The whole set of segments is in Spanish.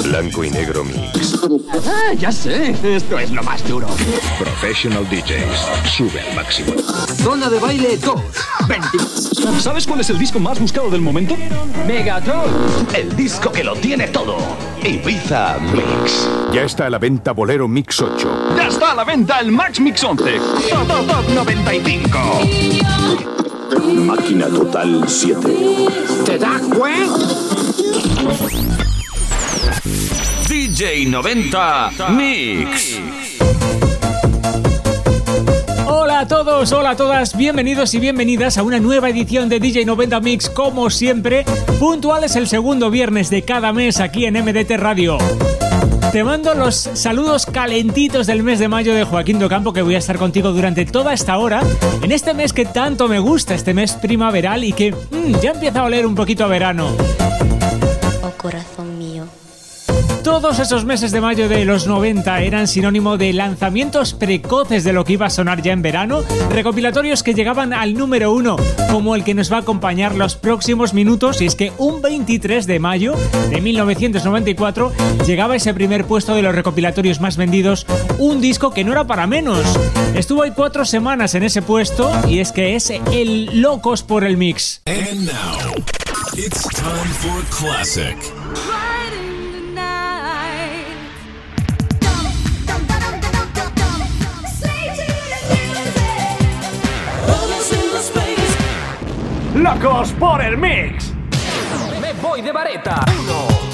Blanco y negro mix. Ah, ya sé. Esto es lo más duro. Professional DJs. Sube al máximo. Zona de baile 2. 20. ¿Sabes cuál es el disco más buscado del momento? Megatron. El disco que lo tiene todo. Ibiza Mix. Ya está a la venta Bolero Mix 8. Ya está a la venta el Max Mix 11. Top, top, top 95. Máquina Total 7. ¿Te das cuenta? DJ 90 Mix. Hola a todos, hola a todas, bienvenidos y bienvenidas a una nueva edición de DJ 90 Mix, como siempre, puntuales el segundo viernes de cada mes aquí en MDT Radio. Te mando los saludos calentitos del mes de mayo de Joaquín Docampo, que voy a estar contigo durante toda esta hora, en este mes que tanto me gusta, este mes primaveral y que mm, ya empieza a oler un poquito a verano. Oh corazón. Todos esos meses de mayo de los 90 eran sinónimo de lanzamientos precoces de lo que iba a sonar ya en verano, recopilatorios que llegaban al número uno, como el que nos va a acompañar los próximos minutos, y es que un 23 de mayo de 1994 llegaba ese primer puesto de los recopilatorios más vendidos, un disco que no era para menos. Estuvo ahí cuatro semanas en ese puesto, y es que es el Locos por el Mix. And now, it's time for classic. ¡Locos por el Mix! Me voy de vareta. Uno.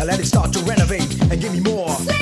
And let it start to renovate and give me more.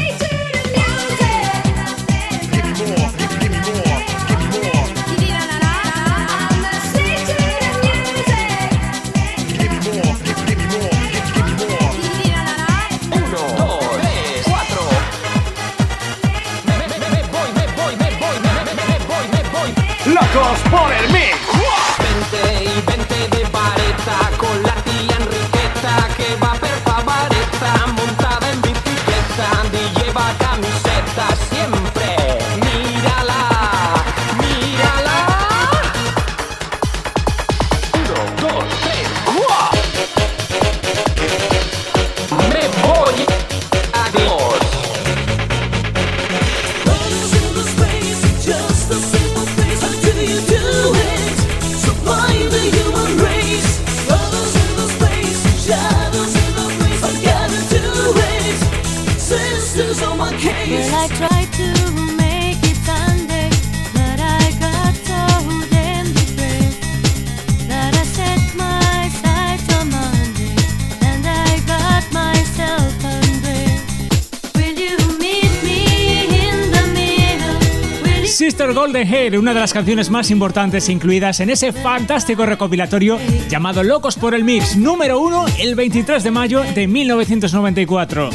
Sister Golden Hair, una de las canciones más importantes incluidas en ese fantástico recopilatorio llamado Locos por el Mix, número uno el 23 de mayo de 1994.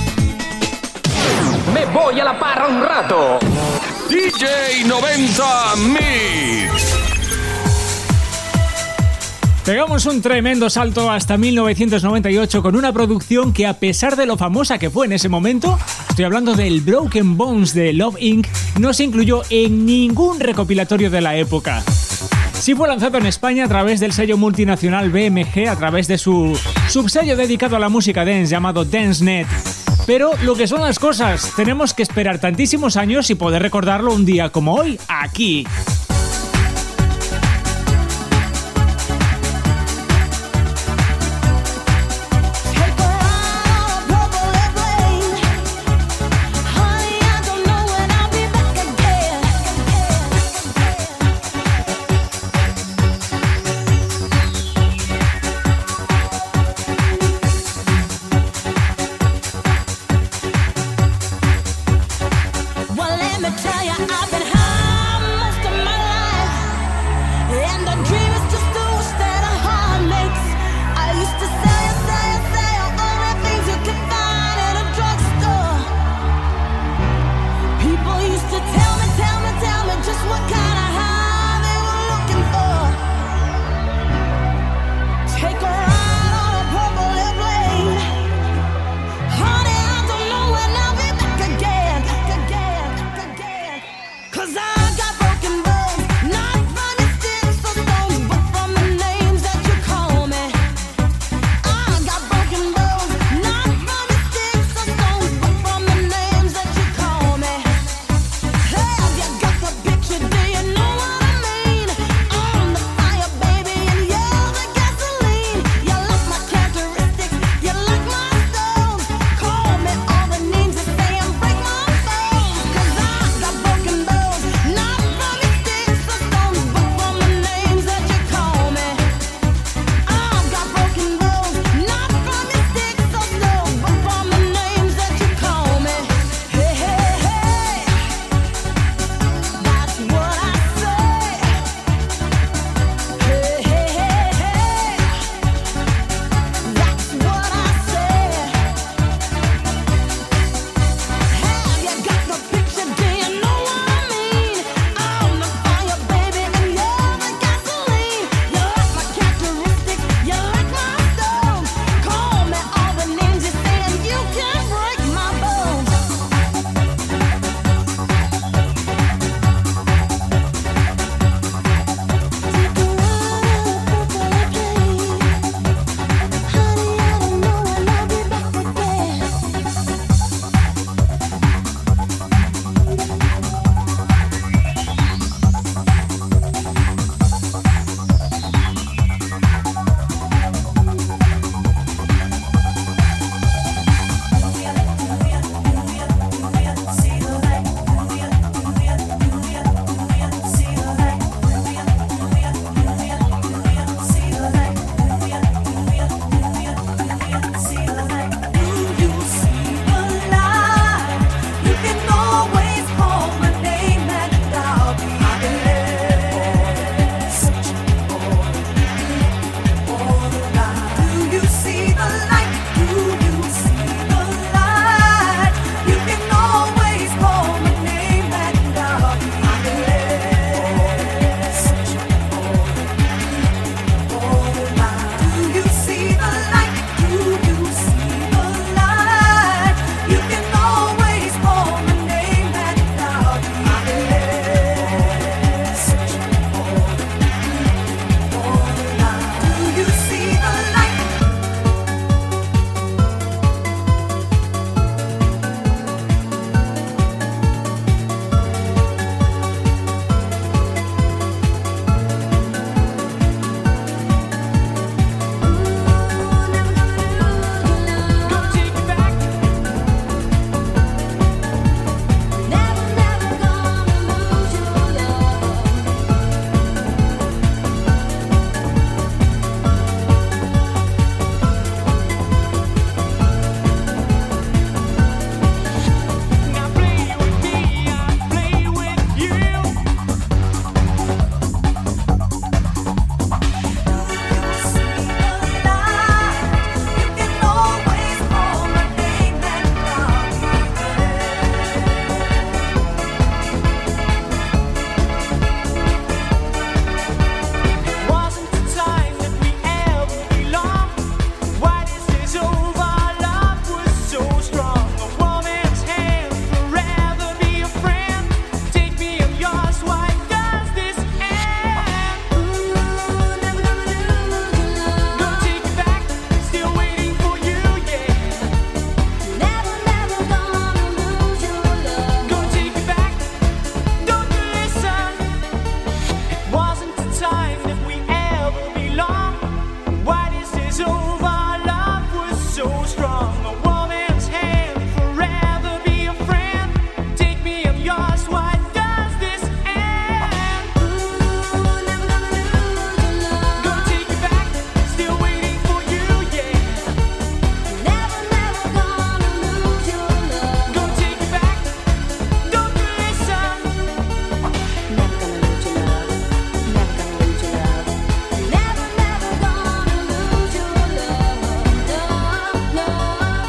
Me voy a la parra un rato. DJ 90 Mix. Pegamos un tremendo salto hasta 1998 con una producción que a pesar de lo famosa que fue en ese momento, estoy hablando del Broken Bones de Love Inc., no se incluyó en ningún recopilatorio de la época. Sí fue lanzado en España a través del sello multinacional BMG, a través de su subsello dedicado a la música dance llamado DanceNet. Pero lo que son las cosas, tenemos que esperar tantísimos años y poder recordarlo un día como hoy, aquí.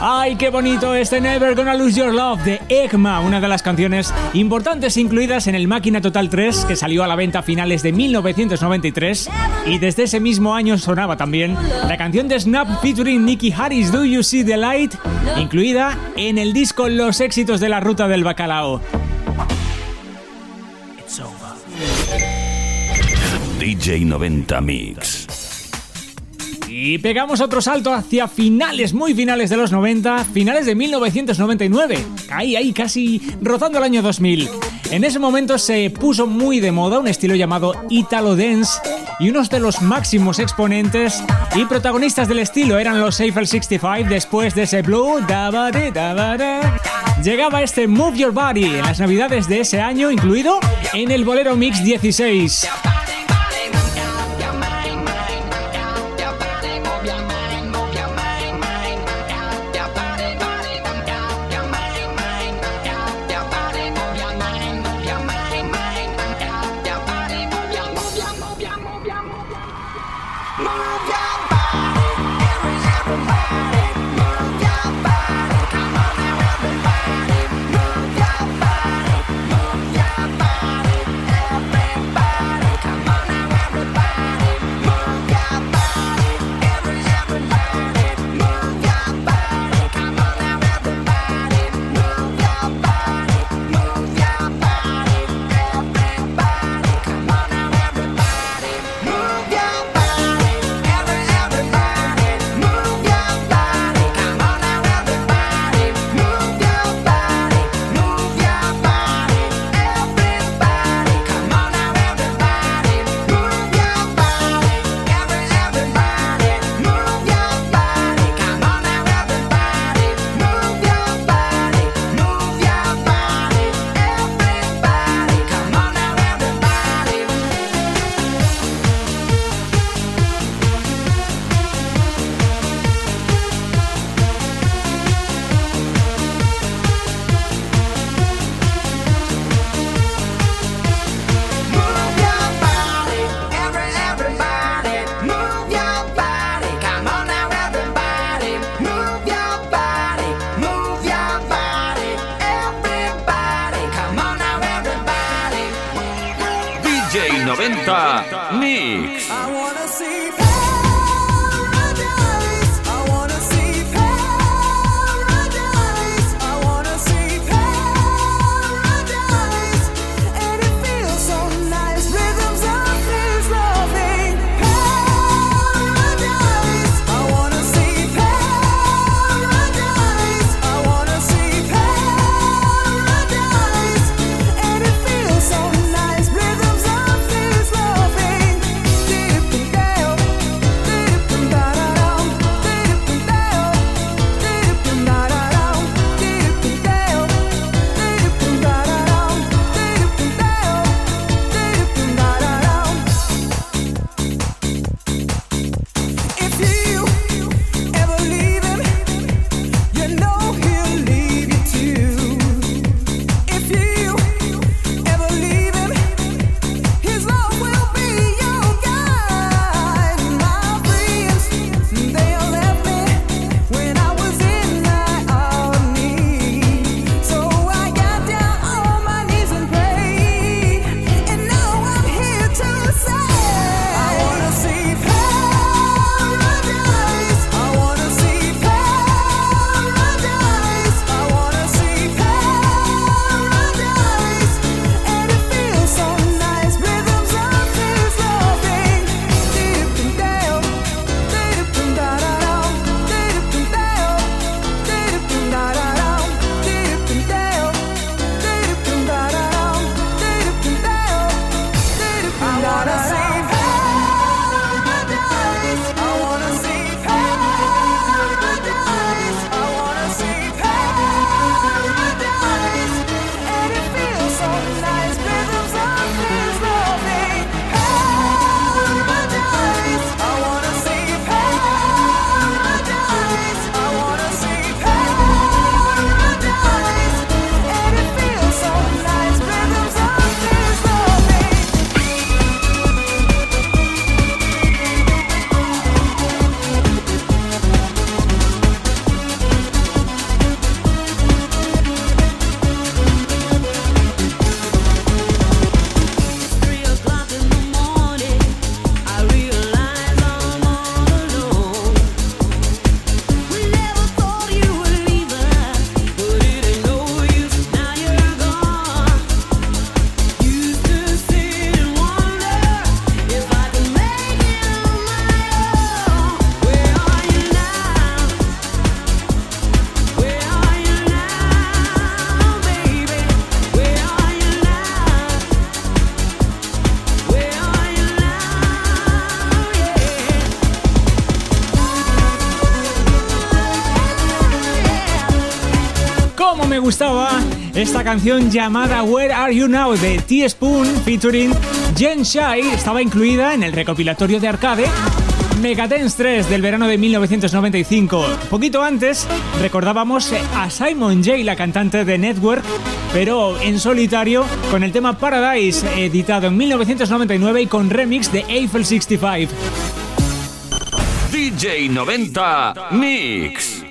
¡Ay, qué bonito este Never Gonna Lose Your Love de Egma! Una de las canciones importantes incluidas en el Máquina Total 3 que salió a la venta a finales de 1993 y desde ese mismo año sonaba también la canción de Snap featuring Nicky Harris Do You See the Light incluida en el disco Los éxitos de la ruta del bacalao. DJ 90 Mix. Y pegamos otro salto hacia finales, muy finales de los 90, finales de 1999. Ahí, ahí, casi rozando el año 2000. En ese momento se puso muy de moda un estilo llamado Italo Dance y unos de los máximos exponentes y protagonistas del estilo eran los Eiffel 65 después de ese Blue. Llegaba este Move Your Body en las navidades de ese año, incluido en el Bolero Mix 16. Esta canción llamada Where Are You Now de T-Spoon featuring Jen Shai. Estaba incluida en el recopilatorio de arcade Megadance 3 del verano de 1995. Poquito antes recordábamos a Simon J, la cantante de Network, pero en solitario con el tema Paradise, editado en 1999 y con remix de Eiffel 65. DJ 90 Mix.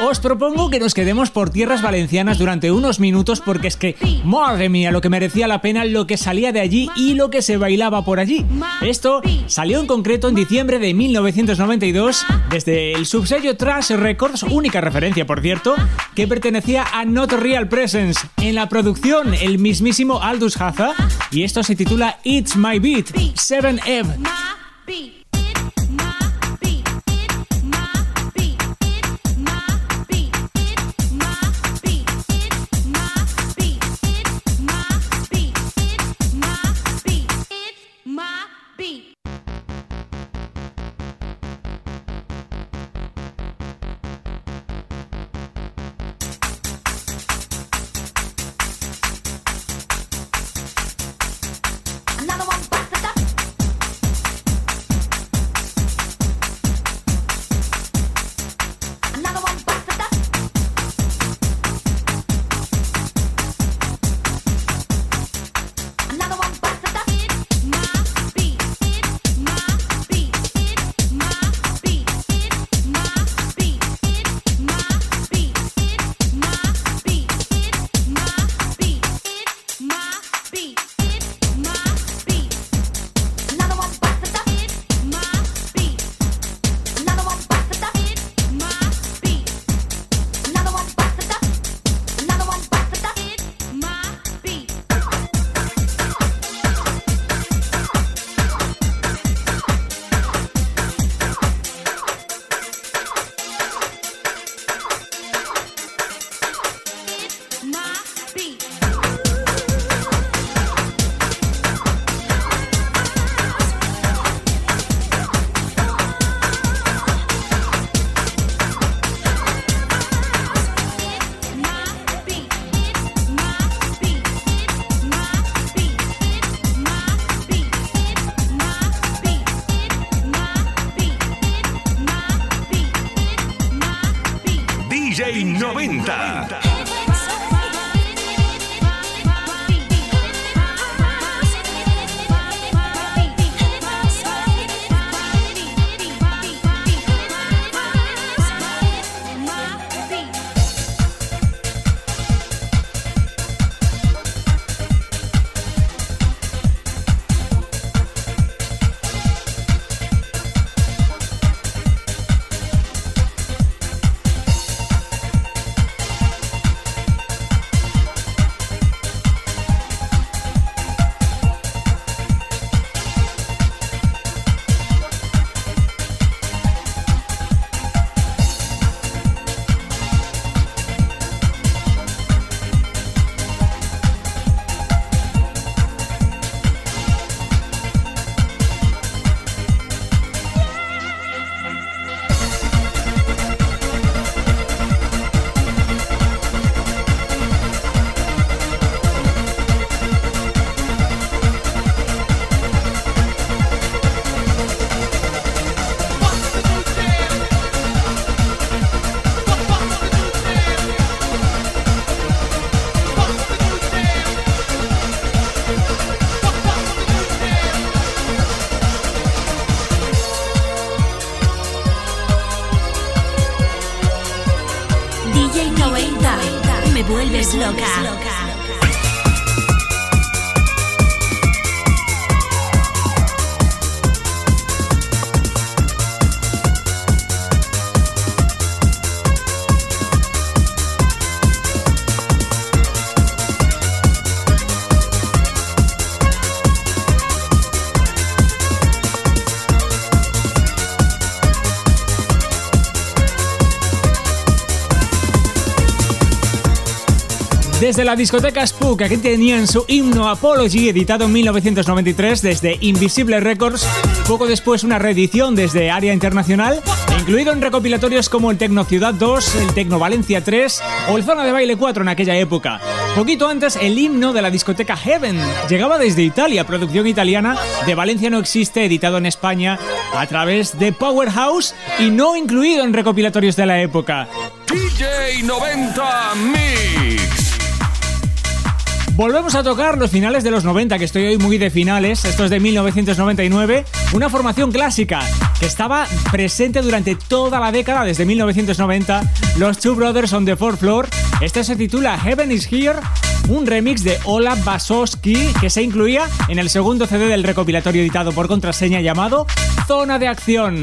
Os propongo que nos quedemos por tierras valencianas durante unos minutos porque es que, madre mía, lo que merecía la pena lo que salía de allí y lo que se bailaba por allí. Esto salió en concreto en diciembre de 1992 desde el subsello Trash Records, única referencia por cierto, que pertenecía a Not Real Presence. En la producción, el mismísimo Aldous Haza y esto se titula It's My Beat, 7F. Desde la discoteca Spook, aquí tenían su himno Apology, editado en 1993 desde Invisible Records, poco después una reedición desde Área Internacional, incluido en recopilatorios como el Tecno Ciudad 2, el Tecno Valencia 3 o el Zona de Baile 4 en aquella época. Poquito antes, el himno de la discoteca Heaven llegaba desde Italia, producción italiana, de Valencia no existe, editado en España a través de Powerhouse y no incluido en recopilatorios de la época. DJ 90 Mix. Volvemos a tocar los finales de los 90, que estoy hoy muy de finales, esto es de 1999, una formación clásica que estaba presente durante toda la década, desde 1990, los Two Brothers on the Fourth Floor. Este se titula Heaven is Here, un remix de Ola Basowski que se incluía en el segundo CD del recopilatorio editado por contraseña llamado Zona de Acción.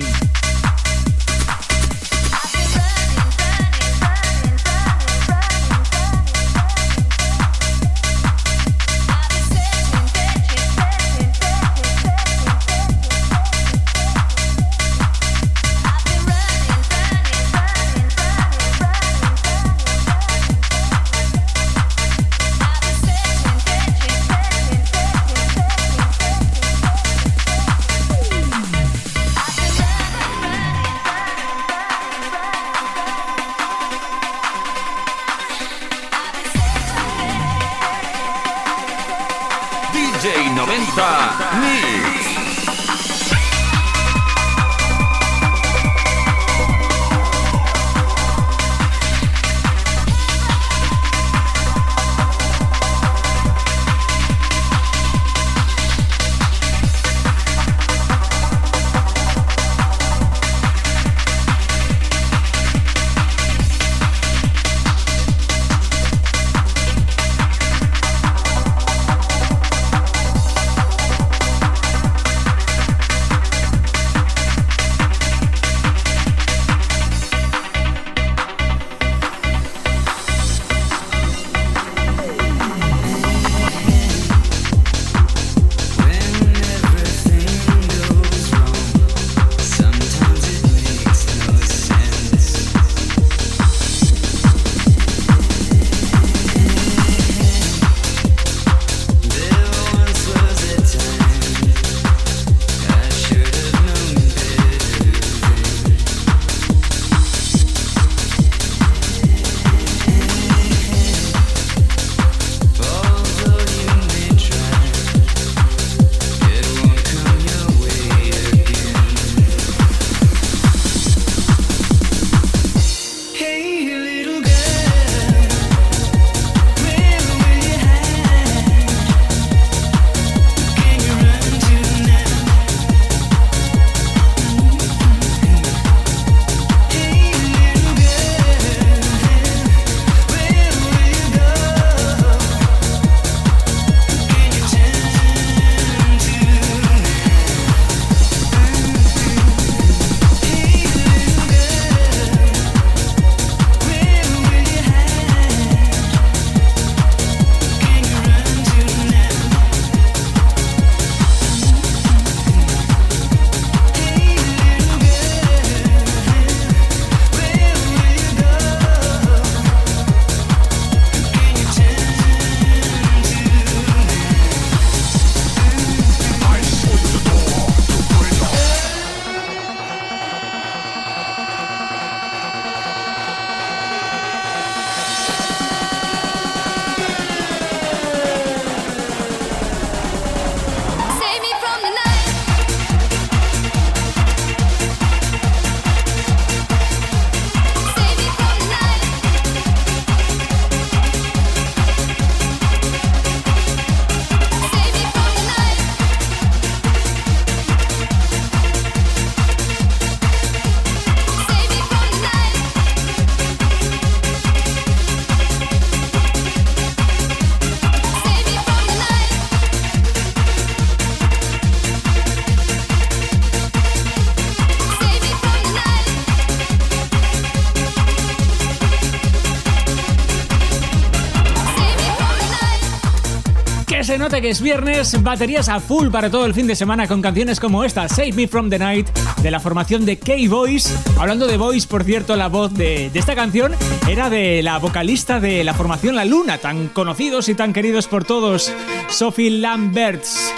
Que es viernes, baterías a full para todo el fin de semana con canciones como esta, Save Me From The Night, de la formación de K-Boys. Hablando de Boys, por cierto, la voz de, de esta canción era de la vocalista de la formación La Luna, tan conocidos y tan queridos por todos, Sophie Lamberts.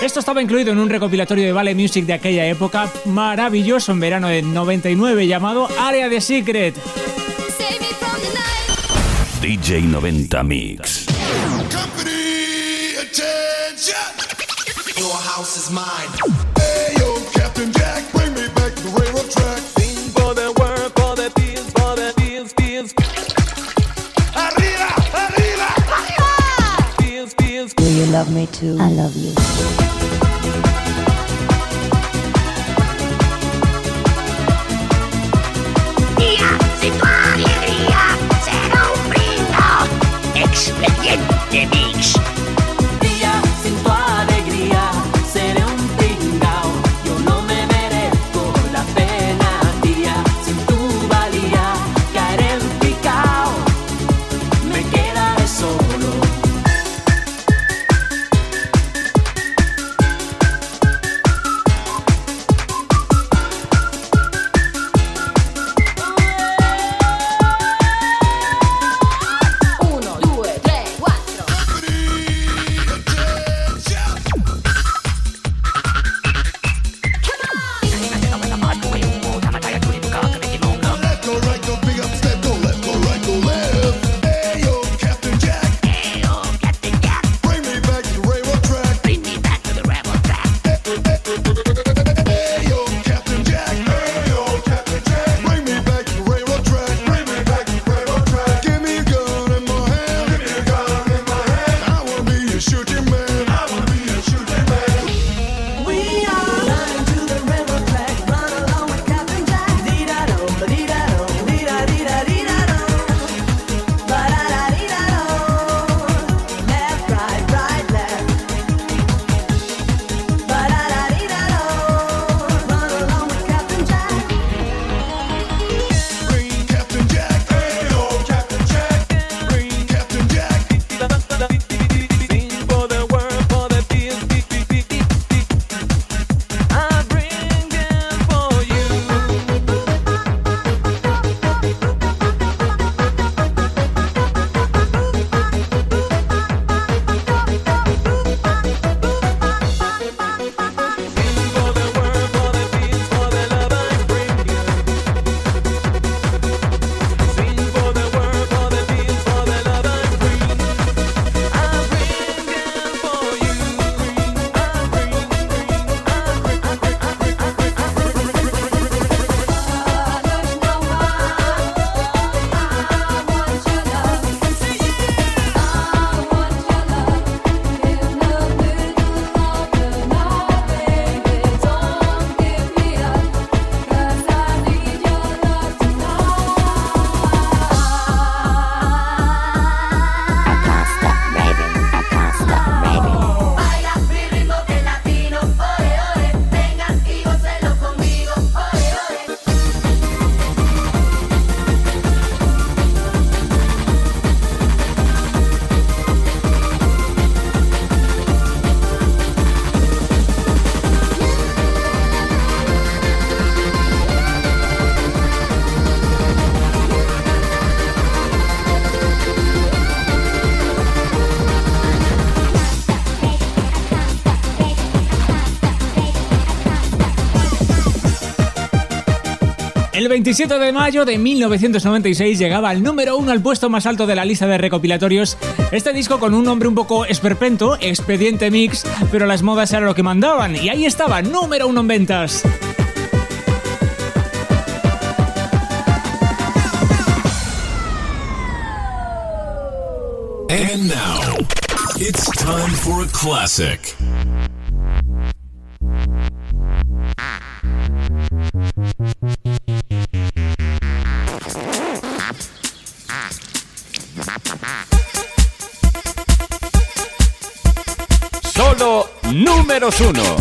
Esto estaba incluido en un recopilatorio de Vale Music de aquella época maravilloso en verano de 99 llamado Área de Secret. DJ 90 Mix. House is mine. Hey, yo, Captain Jack, bring me back to the railroad track. Sing for the work, for the peace, for the peace, peace. Arriba, arriba, arriba. Peace, peace. Do you love me too? I love you. 27 de mayo de 1996 llegaba al número uno al puesto más alto de la lista de recopilatorios. Este disco con un nombre un poco esperpento, Expediente Mix, pero las modas era lo que mandaban. Y ahí estaba, número uno en ventas. And now, it's time for a classic. 2-1.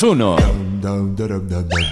2-1.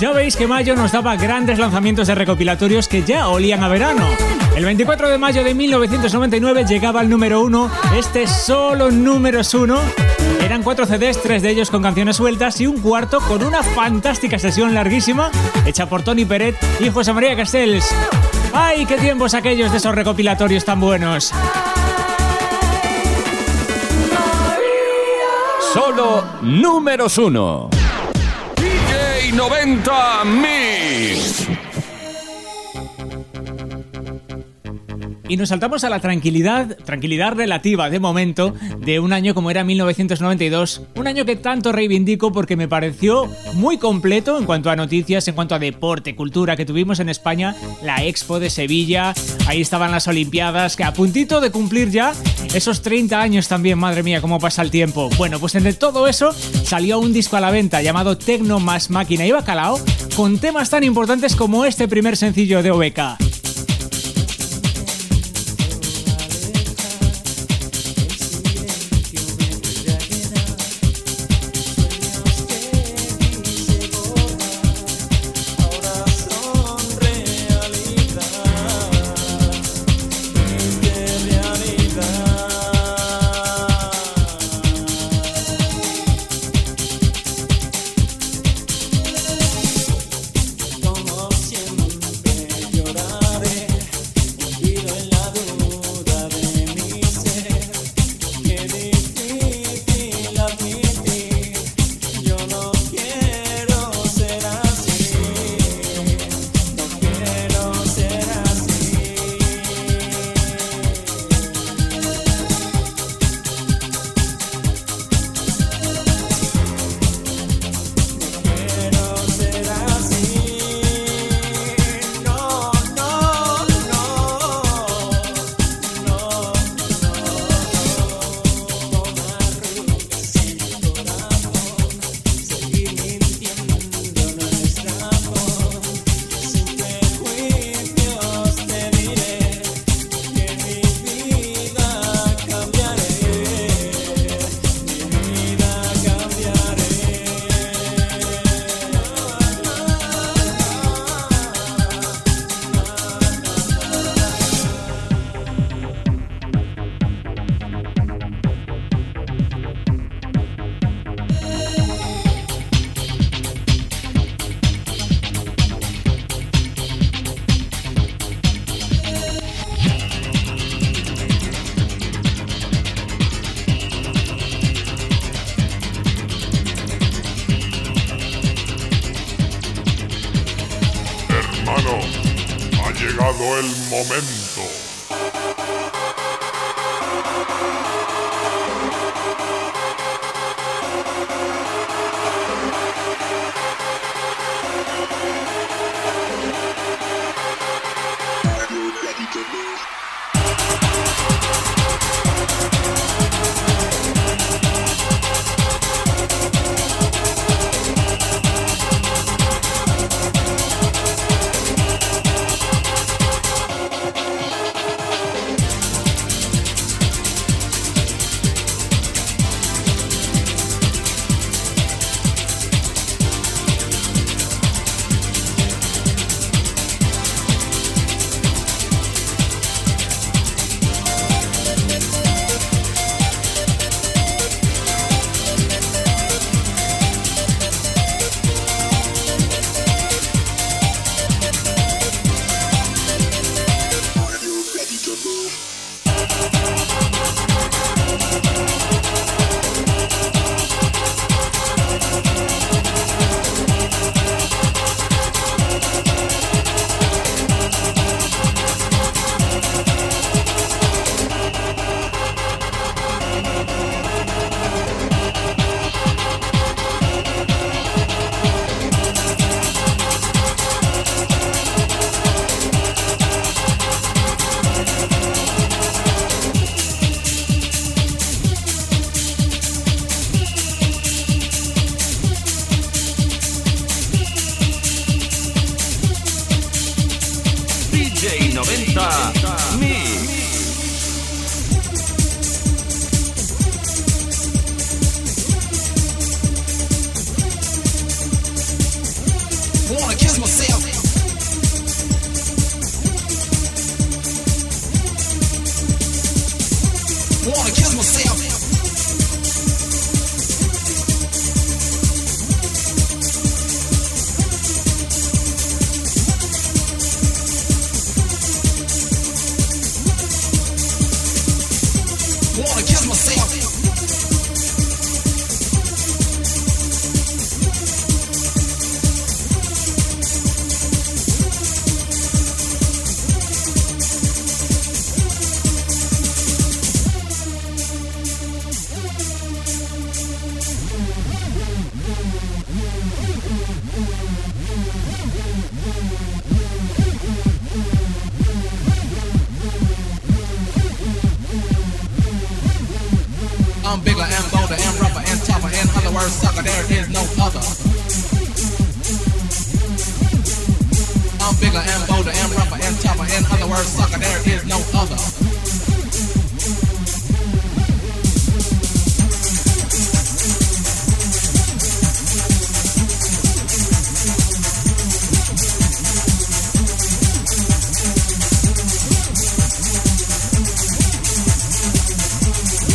Ya veis que mayo nos daba grandes lanzamientos de recopilatorios que ya olían a verano. El 24 de mayo de 1999 llegaba el número 1, este solo número 1. Eran cuatro CDs, tres de ellos con canciones sueltas y un cuarto con una fantástica sesión larguísima hecha por Tony Peret y José María Castells. ¡Ay, qué tiempos aquellos de esos recopilatorios tan buenos! Solo números 1. DJ 90 Mix. Y nos saltamos a la tranquilidad, tranquilidad relativa de momento, de un año como era 1992, un año que tanto reivindico porque me pareció muy completo en cuanto a noticias, en cuanto a deporte, cultura, que tuvimos en España la Expo de Sevilla, ahí estaban las Olimpiadas, que a puntito de cumplir ya esos 30 años también, madre mía, cómo pasa el tiempo. Bueno, pues entre todo eso salió un disco a la venta llamado Tecno más Máquina y Bacalao, con temas tan importantes como este primer sencillo de OBK.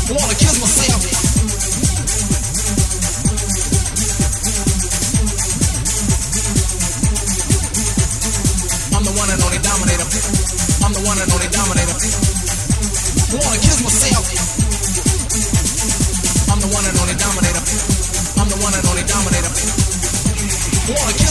Wanna kiss myself. I'm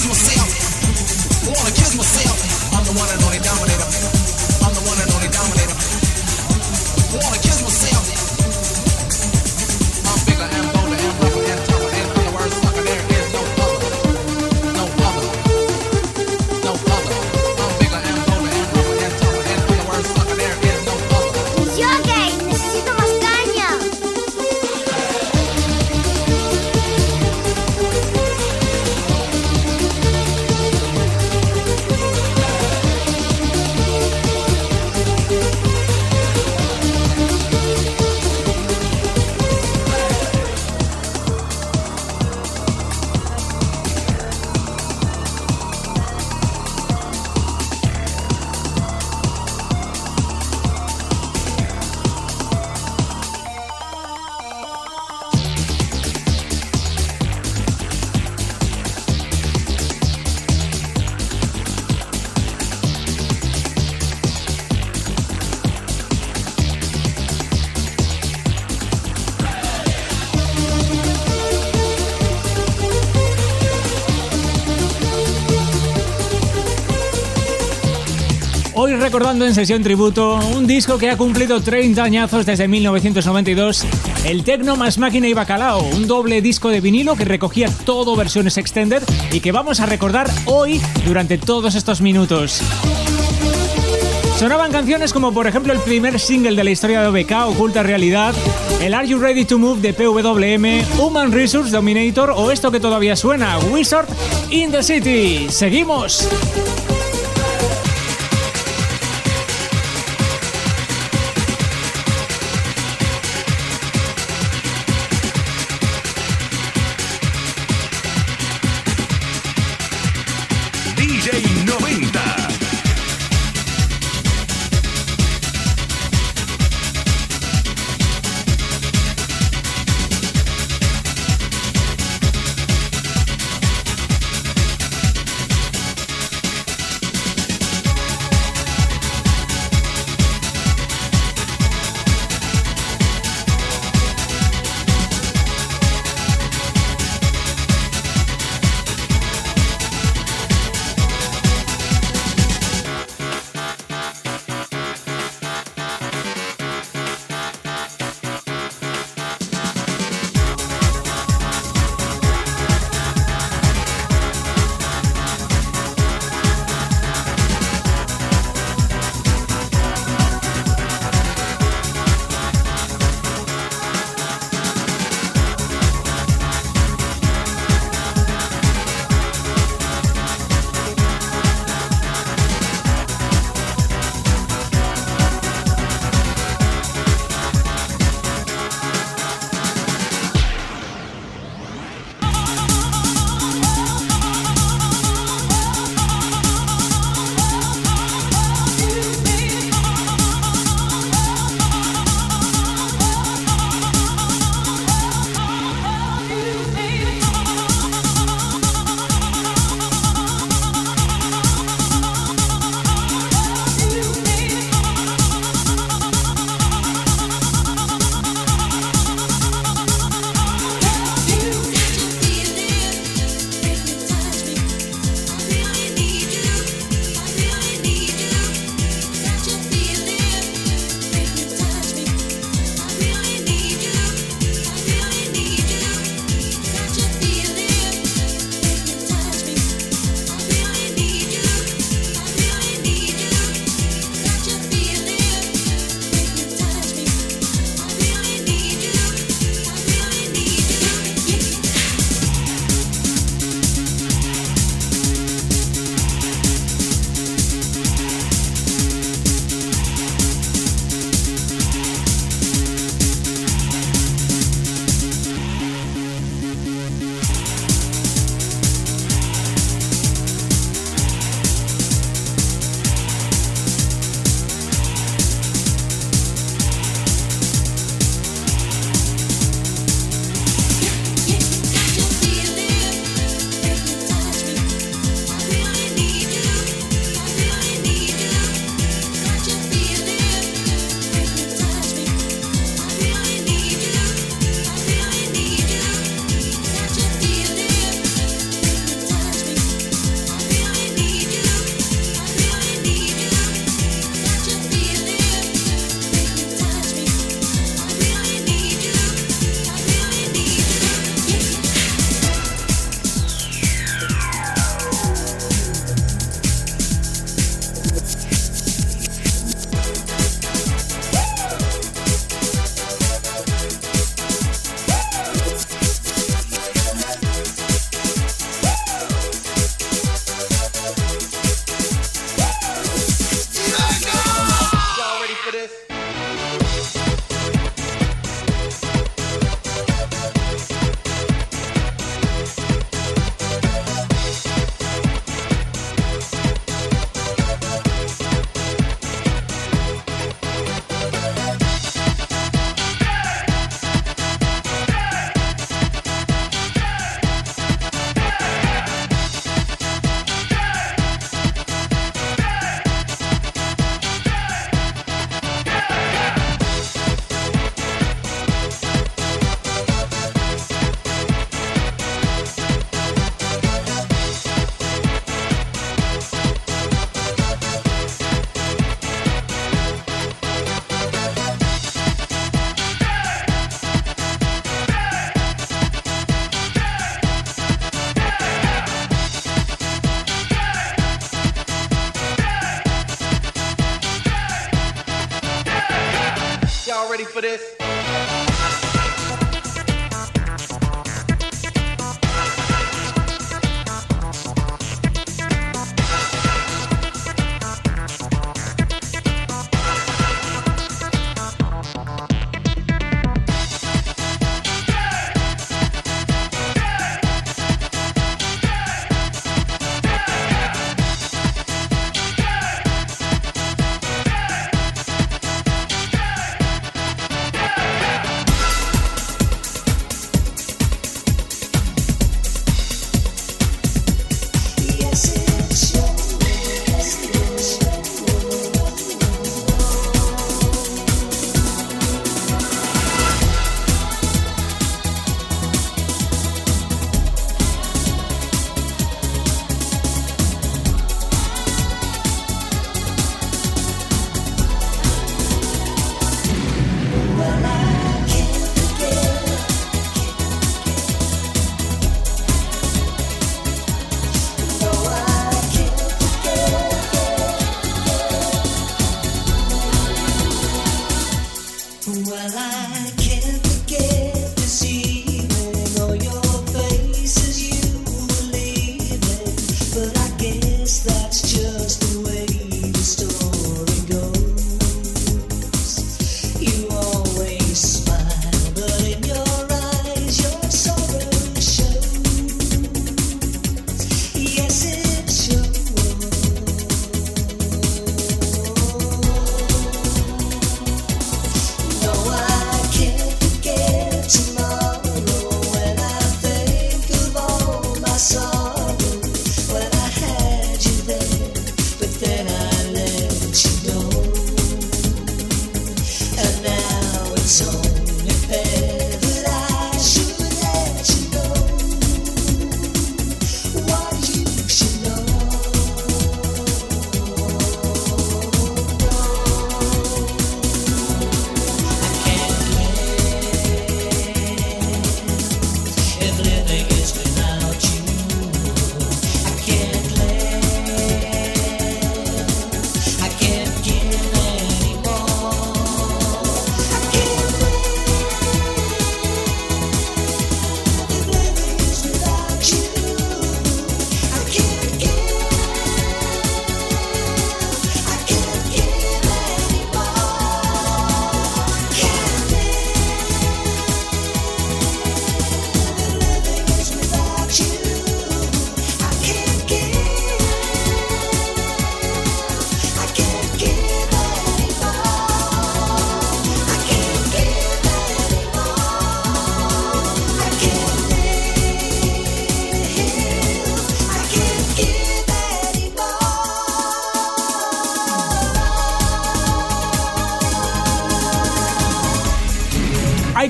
recordando en sesión tributo un disco que ha cumplido 30 añazos desde 1992, el Tecno más Máquina y Bacalao, un doble disco de vinilo que recogía todo versiones extended y que vamos a recordar hoy durante todos estos minutos. Sonaban canciones como por ejemplo el primer single de la historia de OBK, Oculta Realidad, el Are You Ready to Move de PWM, Human Resource Dominator o esto que todavía suena, Wizard in the City. ¡Seguimos!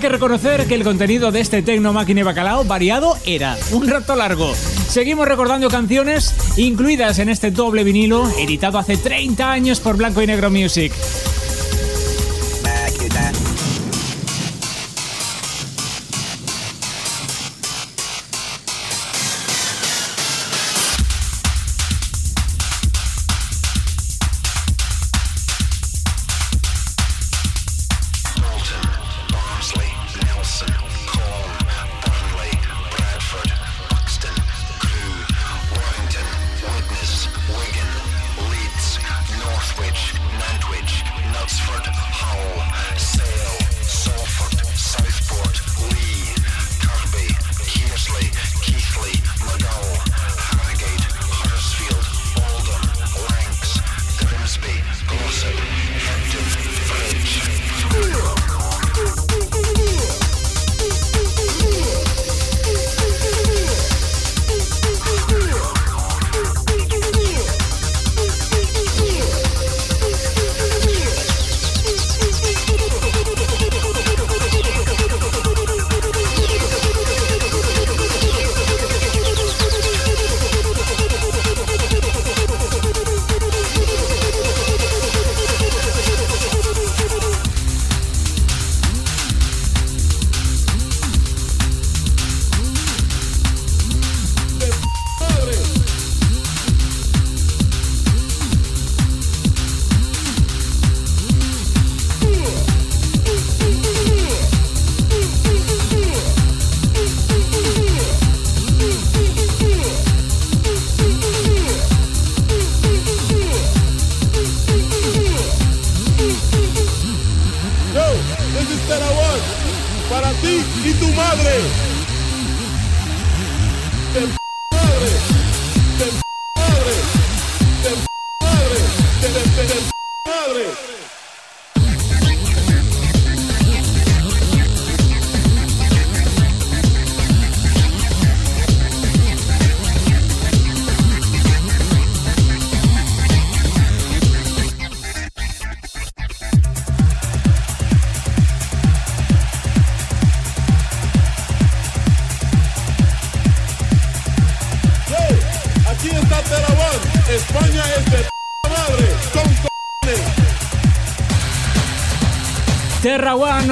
que reconocer que el contenido de este Tecno Máquina y Bacalao variado era un rato largo. Seguimos recordando canciones incluidas en este doble vinilo editado hace 30 años por Blanco y Negro Music.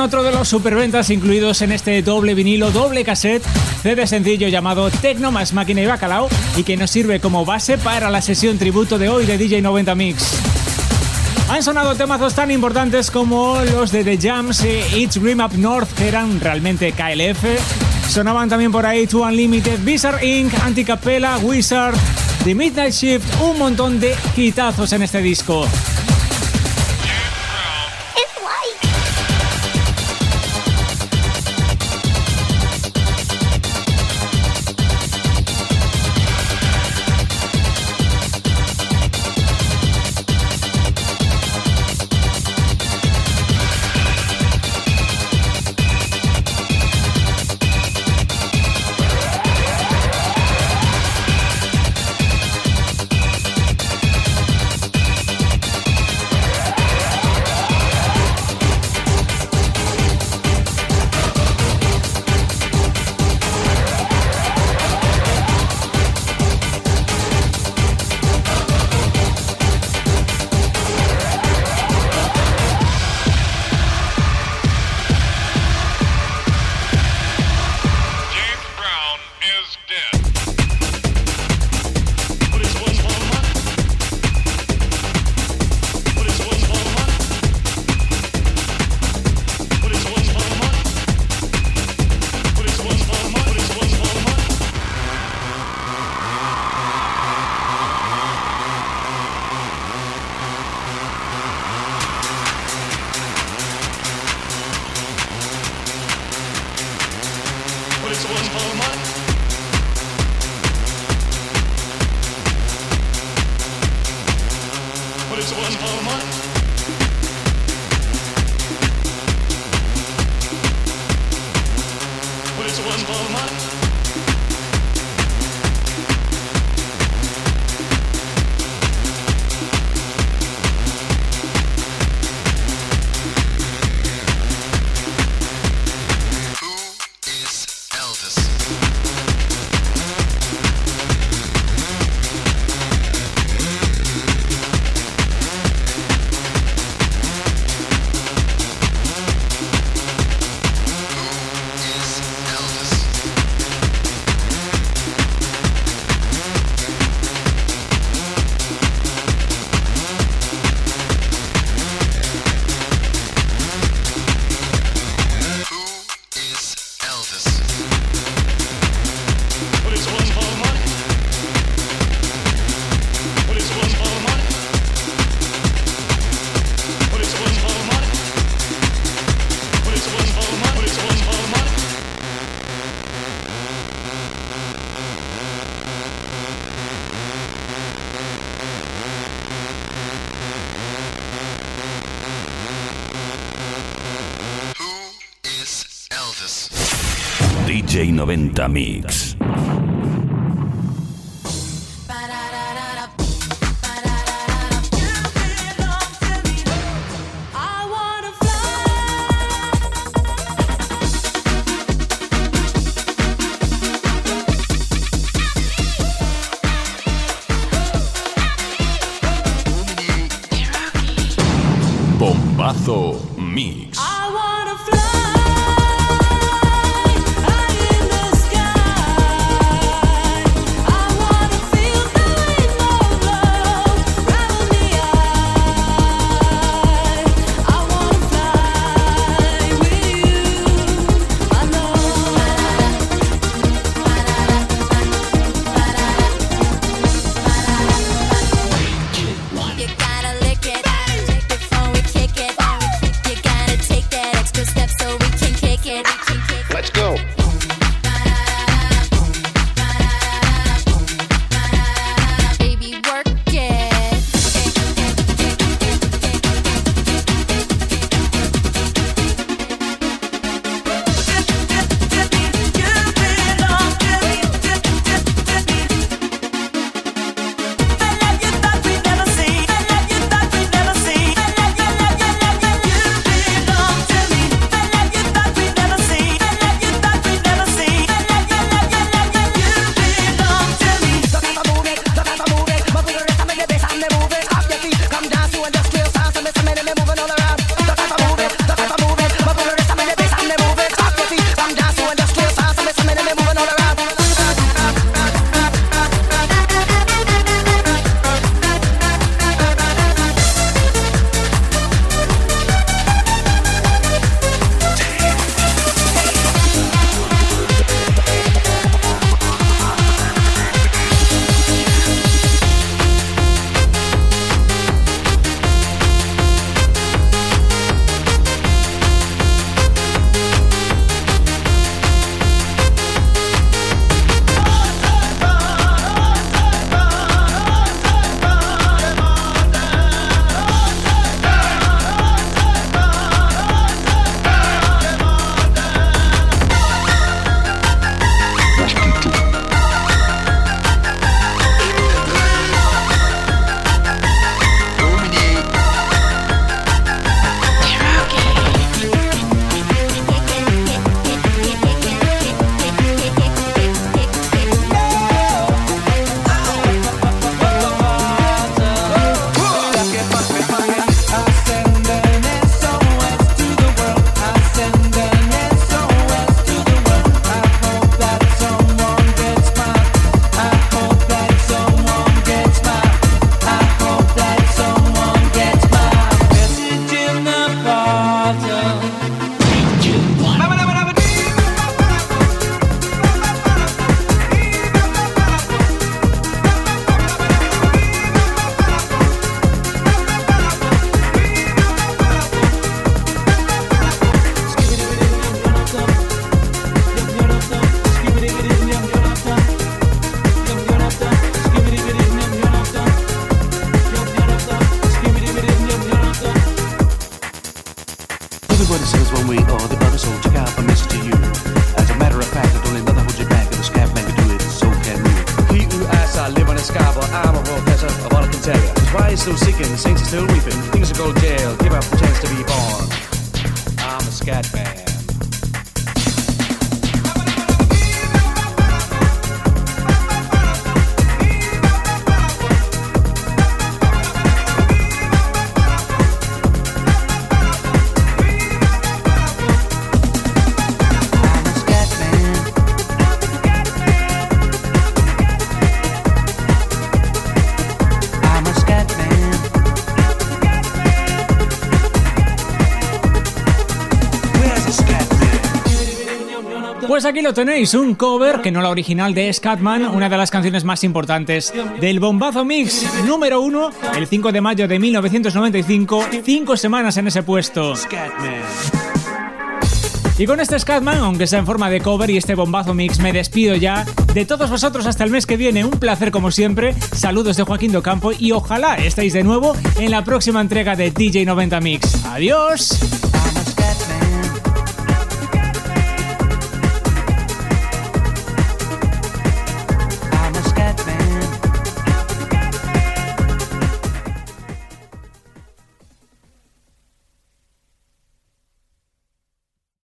Otro de los superventas incluidos en este doble vinilo, doble cassette, CD sencillo llamado Tecno más máquina y bacalao y que nos sirve como base para la sesión tributo de hoy de DJ 90 Mix. Han sonado temazos tan importantes como los de The Jams y It's Dream Up North, que eran realmente KLF. Sonaban también por ahí To Unlimited, Bizarre Inc., Anticapella, Wizard, The Midnight Shift, un montón de hitazos en este disco. 90 Mix. Aquí lo tenéis, un cover que no la original de Scatman, una de las canciones más importantes del Bombazo Mix número uno, el 5 de mayo de 1995, cinco semanas en ese puesto. Y con este Scatman, aunque sea en forma de cover y este bombazo mix, me despido ya de todos vosotros hasta el mes que viene. Un placer como siempre. Saludos de Joaquín Docampo y ojalá estéis de nuevo en la próxima entrega de DJ 90 Mix. Adiós.